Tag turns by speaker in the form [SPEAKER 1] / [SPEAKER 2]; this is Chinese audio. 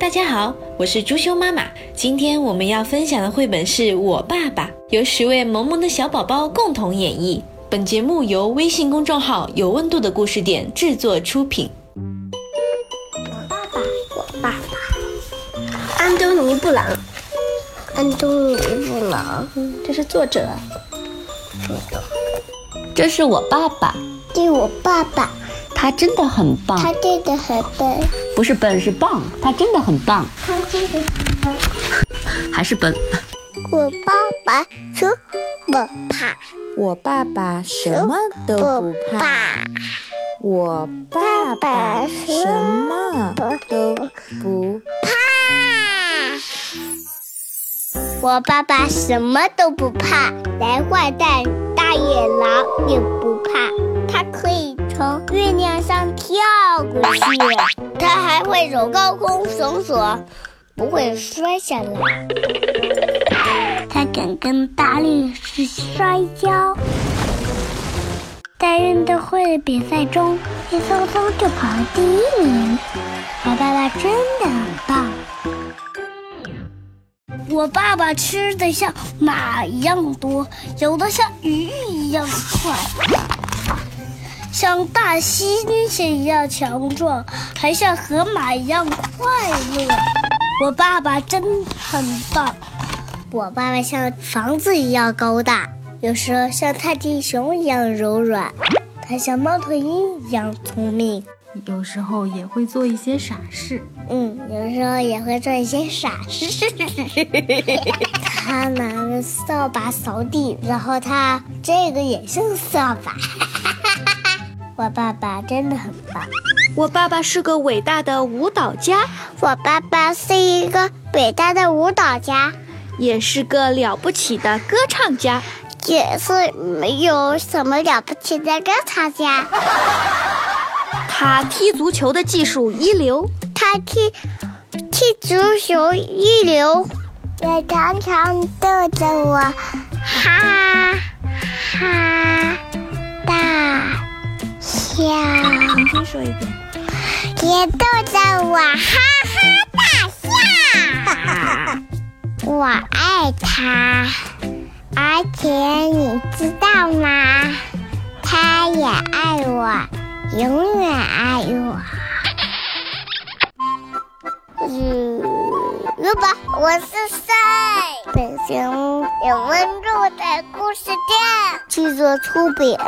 [SPEAKER 1] 大家好，我是朱修妈妈。今天我们要分享的绘本是我爸爸，由十位萌萌的小宝宝共同演绎。本节目由微信公众号“有温度的故事点”制作出品。
[SPEAKER 2] 我爸爸，我爸爸，安东尼·布朗，安东尼·布朗，这是作者。
[SPEAKER 3] 这是我爸爸，
[SPEAKER 2] 这是我爸爸，
[SPEAKER 3] 他真的很棒。
[SPEAKER 2] 他真的很笨，
[SPEAKER 3] 不是笨是棒，他真的很棒，
[SPEAKER 2] 他真的很笨。
[SPEAKER 3] 还是笨。
[SPEAKER 2] 我爸爸什么怕？
[SPEAKER 4] 我爸爸什么都不怕。我爸爸什么都不
[SPEAKER 2] 怕。我爸爸什么都不怕，连坏蛋大野狼也不怕。他可以从月亮上跳过去，它还会走高空绳索，不会摔下来。它敢跟大力士摔跤，在运动会的比赛中，轻松松就跑了第一名。我爸爸真的很棒。我爸爸吃的像马一样多，游的像鱼一样快，像大猩猩一样强壮，还像河马一样快乐。我爸爸真很棒。我爸爸像房子一样高大，有时候像泰迪熊一样柔软，他像猫头鹰一样聪明。
[SPEAKER 5] 有时候也会做一些傻事，
[SPEAKER 2] 嗯，有时候也会做一些傻事。他拿着扫把扫地，然后他这个也是扫把。我爸爸真的很棒。
[SPEAKER 6] 我爸爸是个伟大的舞蹈家，
[SPEAKER 2] 我爸爸是一个伟大的舞蹈家，
[SPEAKER 6] 也是个了不起的歌唱家，
[SPEAKER 2] 也是没有什么了不起的歌唱家。
[SPEAKER 6] 他踢足球的技术一流，
[SPEAKER 2] 他踢踢足球一流，也常常逗着我哈哈
[SPEAKER 6] 重新说一遍，
[SPEAKER 2] 也逗着我哈哈大笑。我爱他，而且你知道吗？他也爱我。永远爱我。嗯，如果我是谁？本节目有温度的故事店制作出品。